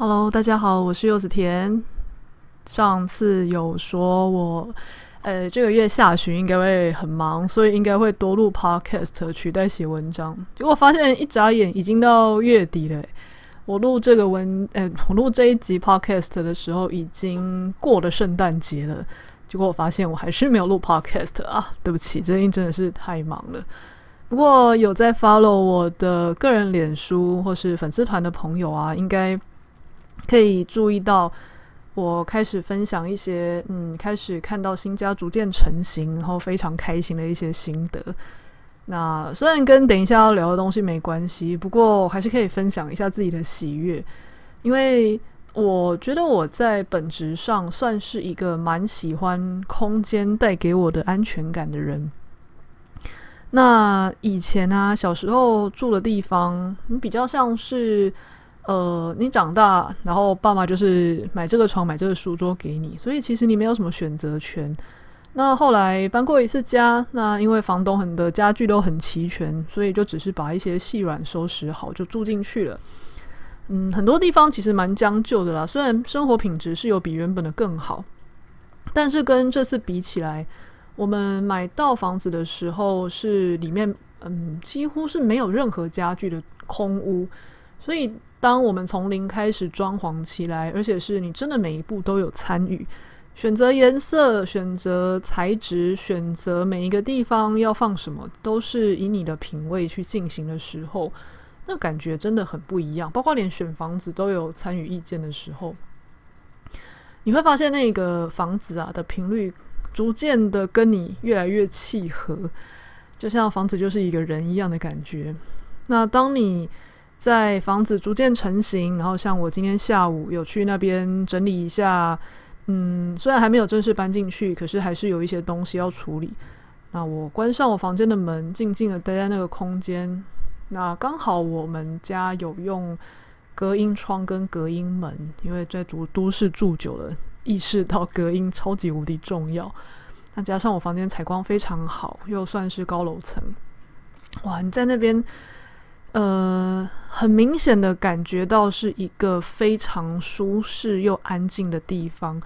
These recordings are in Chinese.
Hello，大家好，我是柚子甜。上次有说我，呃，这个月下旬应该会很忙，所以应该会多录 Podcast 取代写文章。结果发现一眨眼已经到月底了。我录这个文，呃，我录这一集 Podcast 的时候已经过了圣诞节了。结果我发现我还是没有录 Podcast 啊，对不起，最近真的是太忙了。不过有在 follow 我的个人脸书或是粉丝团的朋友啊，应该。可以注意到，我开始分享一些，嗯，开始看到新家逐渐成型，然后非常开心的一些心得。那虽然跟等一下要聊的东西没关系，不过还是可以分享一下自己的喜悦，因为我觉得我在本质上算是一个蛮喜欢空间带给我的安全感的人。那以前啊，小时候住的地方，你比较像是。呃，你长大，然后爸妈就是买这个床、买这个书桌给你，所以其实你没有什么选择权。那后来搬过一次家，那因为房东很多家具都很齐全，所以就只是把一些细软收拾好就住进去了。嗯，很多地方其实蛮将就的啦，虽然生活品质是有比原本的更好，但是跟这次比起来，我们买到房子的时候是里面嗯几乎是没有任何家具的空屋，所以。当我们从零开始装潢起来，而且是你真的每一步都有参与，选择颜色、选择材质、选择每一个地方要放什么，都是以你的品味去进行的时候，那感觉真的很不一样。包括连选房子都有参与意见的时候，你会发现那个房子啊的频率逐渐的跟你越来越契合，就像房子就是一个人一样的感觉。那当你在房子逐渐成型，然后像我今天下午有去那边整理一下，嗯，虽然还没有正式搬进去，可是还是有一些东西要处理。那我关上我房间的门，静静的待在那个空间。那刚好我们家有用隔音窗跟隔音门，因为在都都市住久了，意识到隔音超级无敌重要。那加上我房间采光非常好，又算是高楼层，哇，你在那边。呃，很明显的感觉到是一个非常舒适又安静的地方。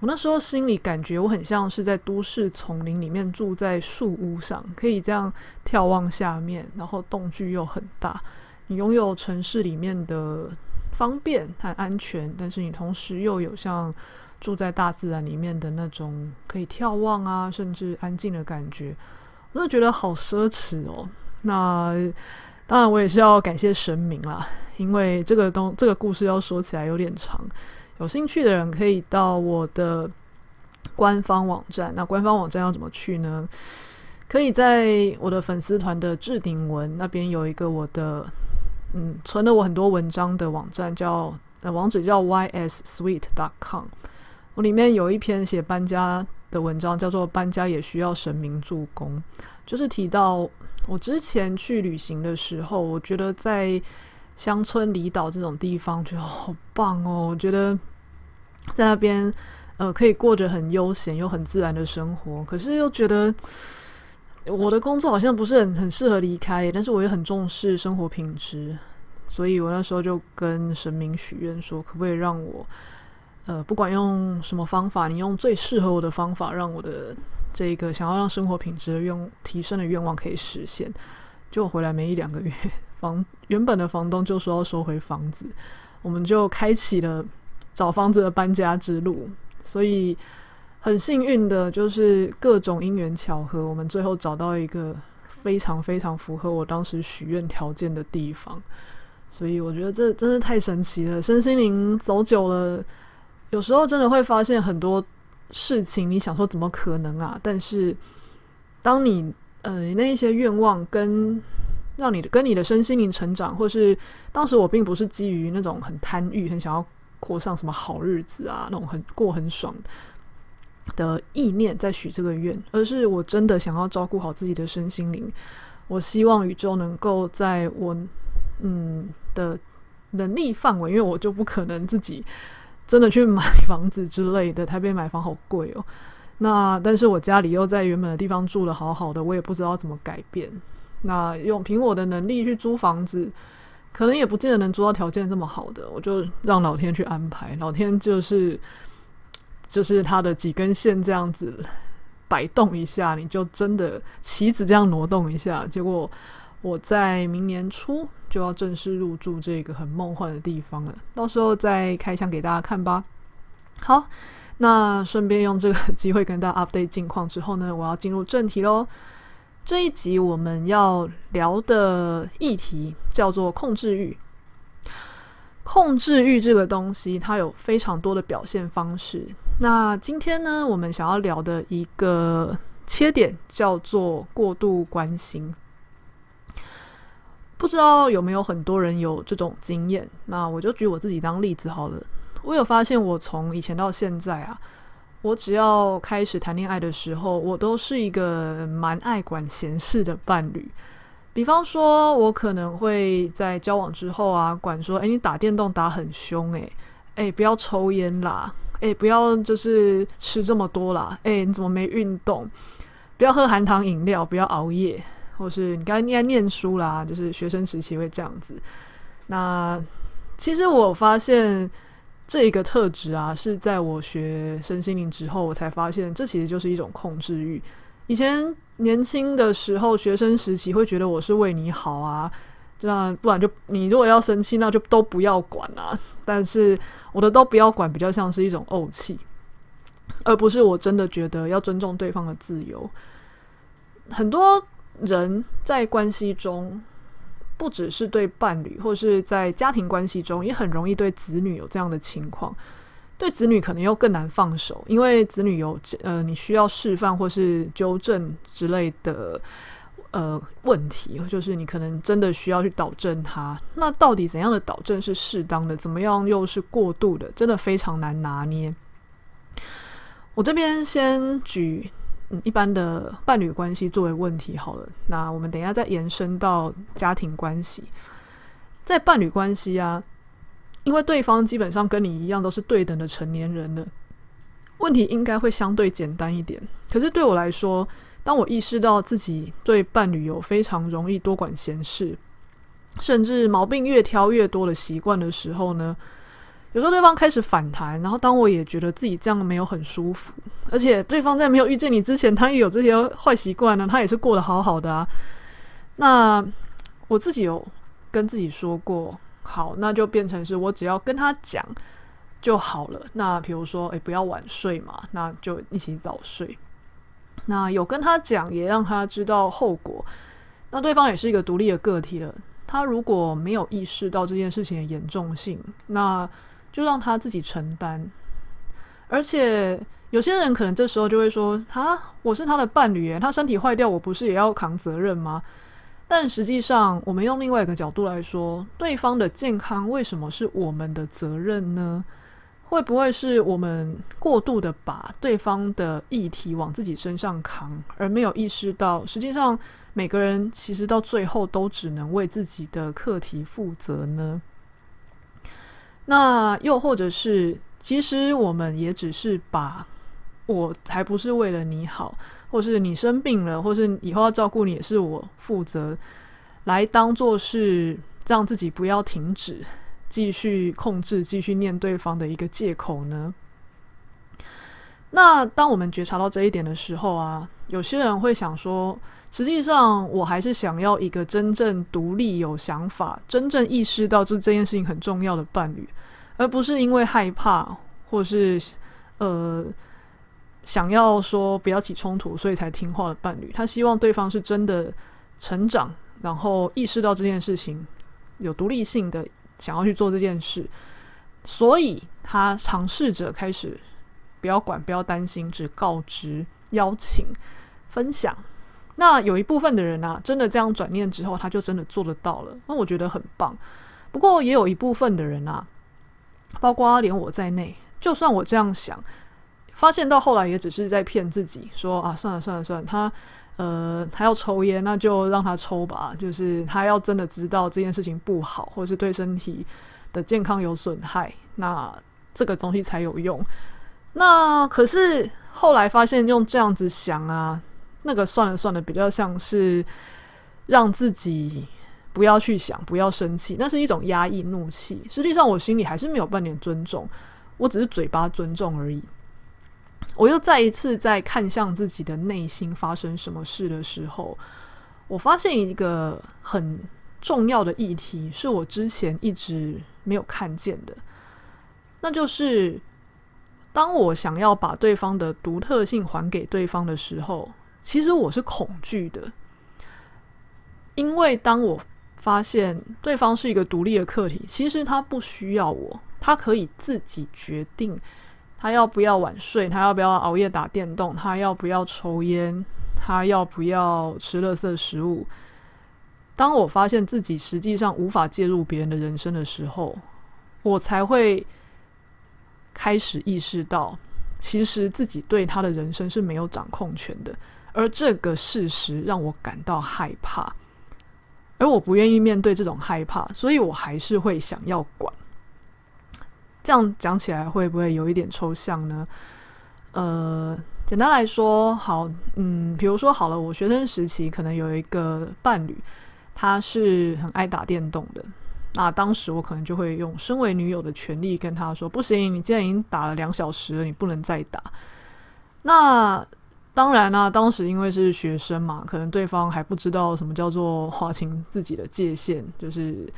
我那时候心里感觉我很像是在都市丛林里面住在树屋上，可以这样眺望下面，然后栋距又很大。你拥有城市里面的方便和安全，但是你同时又有像住在大自然里面的那种可以眺望啊，甚至安静的感觉。我真的觉得好奢侈哦。那。当然，我也是要感谢神明啦，因为这个东这个故事要说起来有点长，有兴趣的人可以到我的官方网站。那官方网站要怎么去呢？可以在我的粉丝团的置顶文那边有一个我的嗯存了我很多文章的网站叫，呃网址叫 yssuite.com。我里面有一篇写搬家的文章，叫做“搬家也需要神明助攻”，就是提到。我之前去旅行的时候，我觉得在乡村离岛这种地方，就好棒哦。我觉得在那边，呃，可以过着很悠闲又很自然的生活。可是又觉得我的工作好像不是很很适合离开，但是我也很重视生活品质，所以我那时候就跟神明许愿说，可不可以让我，呃，不管用什么方法，你用最适合我的方法，让我的。这个想要让生活品质的愿提升的愿望可以实现，就回来没一两个月，房原本的房东就说要收回房子，我们就开启了找房子的搬家之路。所以很幸运的就是各种因缘巧合，我们最后找到一个非常非常符合我当时许愿条件的地方。所以我觉得这真是太神奇了，身心灵走久了，有时候真的会发现很多。事情你想说怎么可能啊？但是当你呃那一些愿望跟让你的跟你的身心灵成长，或是当时我并不是基于那种很贪欲、很想要过上什么好日子啊，那种很过很爽的意念在许这个愿，而是我真的想要照顾好自己的身心灵。我希望宇宙能够在我嗯的能力范围，因为我就不可能自己。真的去买房子之类的，台北买房好贵哦。那但是我家里又在原本的地方住得好好的，我也不知道怎么改变。那用凭我的能力去租房子，可能也不见得能租到条件这么好的，我就让老天去安排。老天就是 就是他的几根线这样子摆动一下，你就真的棋子这样挪动一下，结果我在明年初就要正式入住这个很梦幻的地方了。到时候再开箱给大家看吧。好，那顺便用这个机会跟大家 update 近况之后呢，我要进入正题喽。这一集我们要聊的议题叫做控制欲。控制欲这个东西，它有非常多的表现方式。那今天呢，我们想要聊的一个切点叫做过度关心。不知道有没有很多人有这种经验？那我就举我自己当例子好了。我有发现，我从以前到现在啊。我只要开始谈恋爱的时候，我都是一个蛮爱管闲事的伴侣。比方说，我可能会在交往之后啊，管说：“诶，你打电动打很凶，诶，诶，不要抽烟啦，诶，不要就是吃这么多啦，诶，你怎么没运动？不要喝含糖饮料，不要熬夜，或是你刚才应该念书啦，就是学生时期会这样子。那其实我发现。这一个特质啊，是在我学身心灵之后，我才发现这其实就是一种控制欲。以前年轻的时候，学生时期会觉得我是为你好啊，那不然就你如果要生气，那就都不要管啊。但是我的都不要管，比较像是一种怄气，而不是我真的觉得要尊重对方的自由。很多人在关系中。不只是对伴侣，或是在家庭关系中，也很容易对子女有这样的情况。对子女可能又更难放手，因为子女有呃，你需要示范或是纠正之类的呃问题，就是你可能真的需要去导正他。那到底怎样的导正是适当的？怎么样又是过度的？真的非常难拿捏。我这边先举。嗯，一般的伴侣关系作为问题好了，那我们等一下再延伸到家庭关系。在伴侣关系啊，因为对方基本上跟你一样都是对等的成年人了，问题应该会相对简单一点。可是对我来说，当我意识到自己对伴侣有非常容易多管闲事，甚至毛病越挑越多的习惯的时候呢，有时候对方开始反弹，然后当我也觉得自己这样没有很舒服，而且对方在没有遇见你之前，他也有这些坏习惯呢，他也是过得好好的啊。那我自己有跟自己说过，好，那就变成是我只要跟他讲就好了。那比如说，诶，不要晚睡嘛，那就一起早睡。那有跟他讲，也让他知道后果。那对方也是一个独立的个体了，他如果没有意识到这件事情的严重性，那就让他自己承担，而且有些人可能这时候就会说：“他我是他的伴侣，他身体坏掉，我不是也要扛责任吗？”但实际上，我们用另外一个角度来说，对方的健康为什么是我们的责任呢？会不会是我们过度的把对方的议题往自己身上扛，而没有意识到，实际上每个人其实到最后都只能为自己的课题负责呢？那又或者是，其实我们也只是把我还不是为了你好，或是你生病了，或是以后要照顾你也是我负责，来当做是让自己不要停止继续控制、继续念对方的一个借口呢？那当我们觉察到这一点的时候啊，有些人会想说，实际上我还是想要一个真正独立、有想法、真正意识到这这件事情很重要的伴侣，而不是因为害怕或是呃想要说不要起冲突，所以才听话的伴侣。他希望对方是真的成长，然后意识到这件事情有独立性的，想要去做这件事，所以他尝试着开始。不要管，不要担心，只告知、邀请、分享。那有一部分的人啊，真的这样转念之后，他就真的做得到了。那我觉得很棒。不过也有一部分的人啊，包括连我在内，就算我这样想，发现到后来也只是在骗自己，说啊，算了算了算了，他呃，他要抽烟，那就让他抽吧。就是他要真的知道这件事情不好，或者是对身体的健康有损害，那这个东西才有用。那可是后来发现用这样子想啊，那个算了算了，比较像是让自己不要去想，不要生气，那是一种压抑怒气。实际上，我心里还是没有半点尊重，我只是嘴巴尊重而已。我又再一次在看向自己的内心发生什么事的时候，我发现一个很重要的议题，是我之前一直没有看见的，那就是当我想要把对方的独特性还给对方的时候，其实我是恐惧的，因为当我发现对方是一个独立的客体，其实他不需要我，他可以自己决定他要不要晚睡，他要不要熬夜打电动，他要不要抽烟，他要不要吃垃圾食物。当我发现自己实际上无法介入别人的人生的时候，我才会开始意识到，其实自己对他的人生是没有掌控权的，而这个事实让我感到害怕，而我不愿意面对这种害怕，所以我还是会想要管。这样讲起来会不会有一点抽象呢？呃，简单来说，好，嗯，比如说好了，我学生时期可能有一个伴侣。他是很爱打电动的，那当时我可能就会用身为女友的权利跟他说：“不行，你既然已经打了两小时了，你不能再打。”那当然啦、当时因为是学生嘛，可能对方还不知道什么叫做划清自己的界限，就是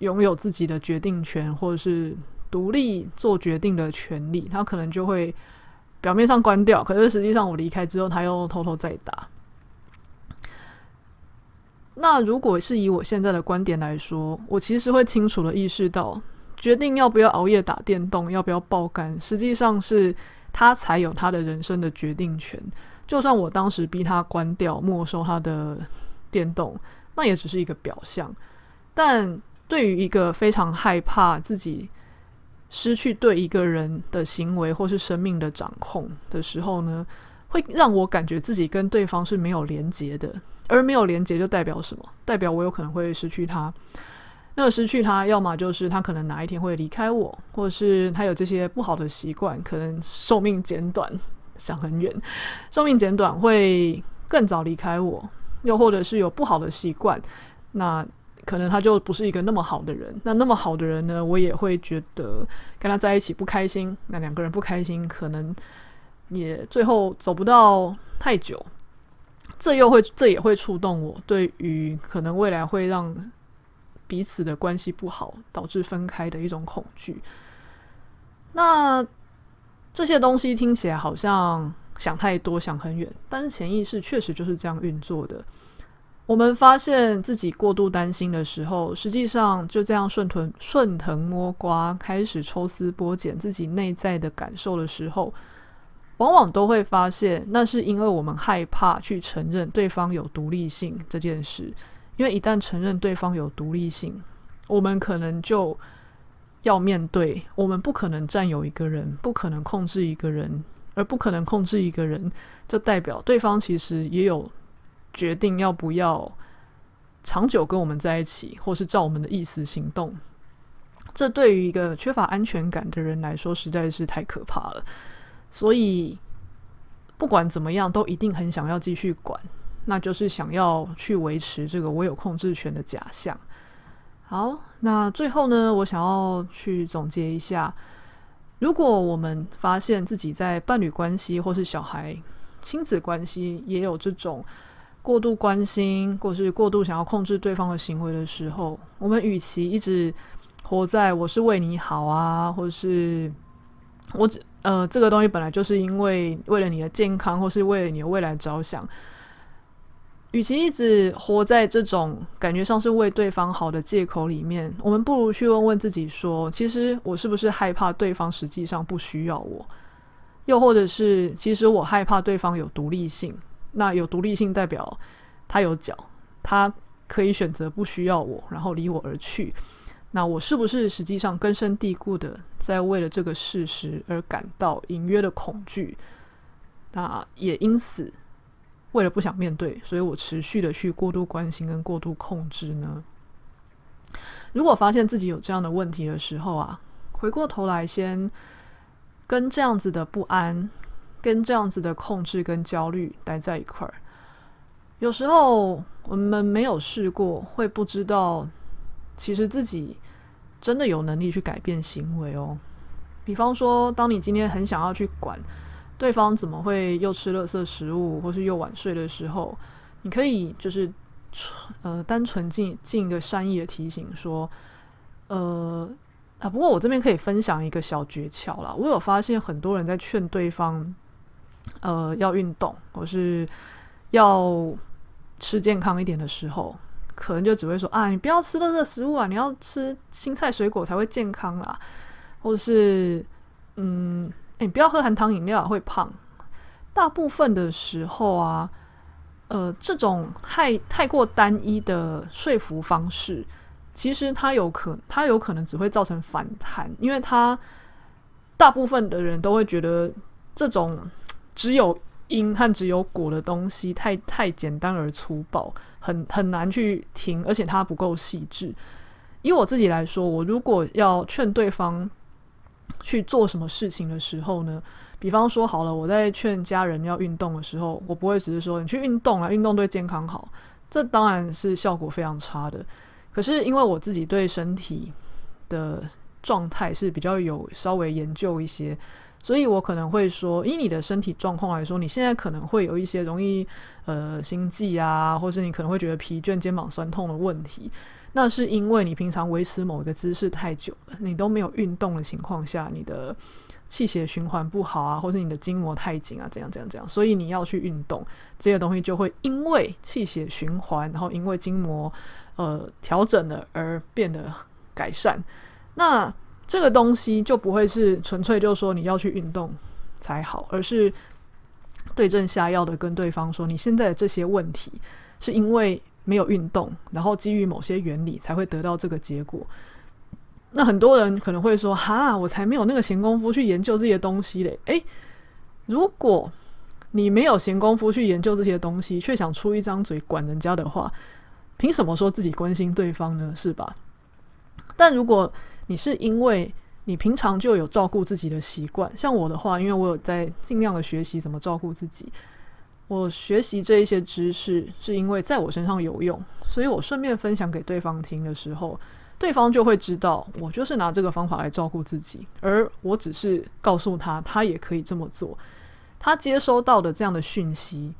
拥有自己的决定权或者是独立做决定的权利，他可能就会表面上关掉，可是实际上我离开之后，他又偷偷再打。那如果是以我现在的观点来说，我其实会清楚地意识到，决定要不要熬夜打电动，要不要爆肝，实际上是他才有他的人生的决定权。就算我当时逼他关掉、没收他的电动，那也只是一个表象。但对于一个非常害怕自己失去对一个人的行为或是生命的掌控的时候呢，会让我感觉自己跟对方是没有连接的。而没有连接就代表什么？代表我有可能会失去他。那失去他，要么就是他可能哪一天会离开我，或者是他有这些不好的习惯，可能寿命减短，想很远，寿命减短会更早离开我，又或者是有不好的习惯，那可能他就不是一个那么好的人。那那么好的人呢，我也会觉得跟他在一起不开心。那两个人不开心，可能也最后走不到太久。这又会，这也会触动我对于可能未来会让彼此的关系不好，导致分开的一种恐惧。那这些东西听起来好像想太多，想很远，但是潜意识确实就是这样运作的。我们发现自己过度担心的时候，实际上就这样顺藤顺藤摸瓜，开始抽丝剥茧自己内在的感受的时候。往往都会发现，那是因为我们害怕去承认对方有独立性这件事。因为一旦承认对方有独立性，我们可能就要面对，我们不可能占有一个人，不可能控制一个人，而不可能控制一个人，就代表对方其实也有决定要不要长久跟我们在一起，或是照我们的意思行动。这对于一个缺乏安全感的人来说，实在是太可怕了。所以，不管怎么样，都一定很想要继续管，那就是想要去维持这个我有控制权的假象。好，那最后呢，我想要去总结一下：如果我们发现自己在伴侣关系或是小孩、亲子关系也有这种过度关心，或是过度想要控制对方的行为的时候，我们与其一直活在“我是为你好啊”或是我只。呃，这个东西本来就是因为为了你的健康，或是为了你的未来着想。与其一直活在这种感觉上是为对方好的借口里面，我们不如去问问自己说：其实我是不是害怕对方实际上不需要我？又或者是，其实我害怕对方有独立性？那有独立性代表他有脚，他可以选择不需要我，然后离我而去。那我是不是实际上根深蒂固的在为了这个事实而感到隐约的恐惧？那也因此，为了不想面对，所以我持续的去过度关心跟过度控制呢？如果发现自己有这样的问题的时候啊，回过头来先跟这样子的不安、跟这样子的控制跟焦虑待在一块儿。有时候我们没有试过，会不知道其实自己真的有能力去改变行为哦。比方说，当你今天很想要去管对方怎么会又吃垃圾食物，或是又晚睡的时候，你可以就是呃单纯进进一个善意的提醒说，呃啊，不过我这边可以分享一个小诀窍啦。我有发现很多人在劝对方呃要运动，或是要。吃健康一点的时候，可能就只会说啊，你不要吃热热食物啊，你要吃青菜水果才会健康啦，或者是嗯，诶，你不要喝含糖饮料会胖。大部分的时候啊，呃，这种太太过单一的说服方式，其实它有可它有可能只会造成反弹，因为它大部分的人都会觉得这种只有。因和只有果的东西太太简单而粗暴，很很难去听，而且它不够细致。以我自己来说，我如果要劝对方去做什么事情的时候呢，比方说好了，我在劝家人要运动的时候，我不会只是说你去运动啊，运动对健康好，这当然是效果非常差的。可是因为我自己对身体的状态是比较有稍微研究一些。所以我可能会说，以你的身体状况来说，你现在可能会有一些容易呃心悸啊，或是你可能会觉得疲倦、肩膀酸痛的问题。那是因为你平常维持某个姿势太久了，你都没有运动的情况下，你的气血循环不好啊，或是你的筋膜太紧啊，怎样怎样怎样。所以你要去运动，这些东西就会因为气血循环，然后因为筋膜呃调整了而变得改善。那这个东西就不会是纯粹就说你要去运动才好，而是对症下药的跟对方说，你现在的这些问题是因为没有运动，然后基于某些原理才会得到这个结果。那很多人可能会说，哈，我才没有那个闲工夫去研究这些东西嘞。诶，如果你没有闲工夫去研究这些东西，却想出一张嘴管人家的话，凭什么说自己关心对方呢？是吧？但如果你是因为你平常就有照顾自己的习惯，像我的话，因为我有在尽量的学习怎么照顾自己。我学习这一些知识，是因为在我身上有用，所以我顺便分享给对方听的时候，对方就会知道我就是拿这个方法来照顾自己，而我只是告诉他，他也可以这么做。他接收到的这样的讯息，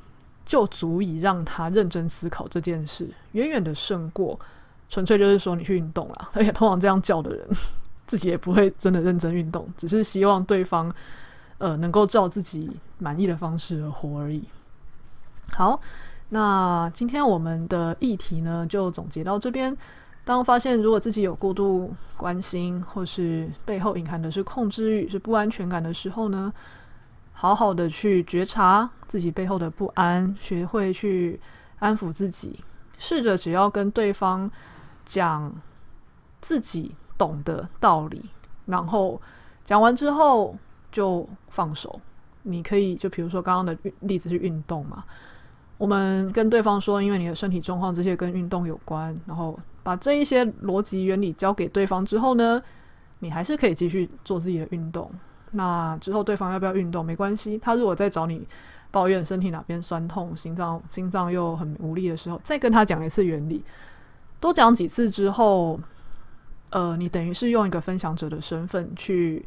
就足以让他认真思考这件事，远远的胜过。纯粹就是说你去运动了，而且通常这样叫的人，自己也不会真的认真运动，只是希望对方呃能够照自己满意的方式而活而已。好，那今天我们的议题呢就总结到这边。当发现如果自己有过度关心，或是背后隐含的是控制欲、是不安全感的时候呢，好好的去觉察自己背后的不安，学会去安抚自己，试着只要跟对方。讲自己懂的道理，然后讲完之后就放手。你可以就比如说刚刚的例子是运动嘛，我们跟对方说，因为你的身体状况这些跟运动有关，然后把这一些逻辑原理交给对方之后呢，你还是可以继续做自己的运动。那之后对方要不要运动没关系，他如果再找你抱怨身体哪边酸痛、心脏心脏又很无力的时候，再跟他讲一次原理。多讲几次之后，呃，你等于是用一个分享者的身份去，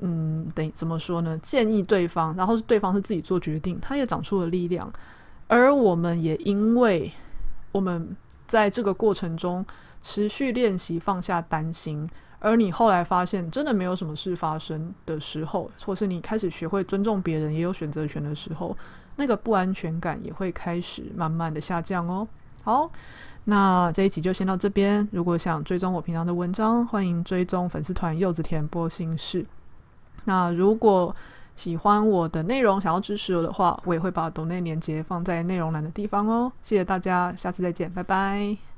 嗯，等怎么说呢？建议对方，然后是对方是自己做决定，他也长出了力量，而我们也因为我们在这个过程中持续练习放下担心，而你后来发现真的没有什么事发生的时候，或是你开始学会尊重别人，也有选择权的时候，那个不安全感也会开始慢慢的下降哦。好。那这一集就先到这边。如果想追踪我平常的文章，欢迎追踪粉丝团柚子甜剥心事。那如果喜欢我的内容，想要支持我的话，我也会把抖内链接放在内容栏的地方哦。谢谢大家，下次再见，拜拜。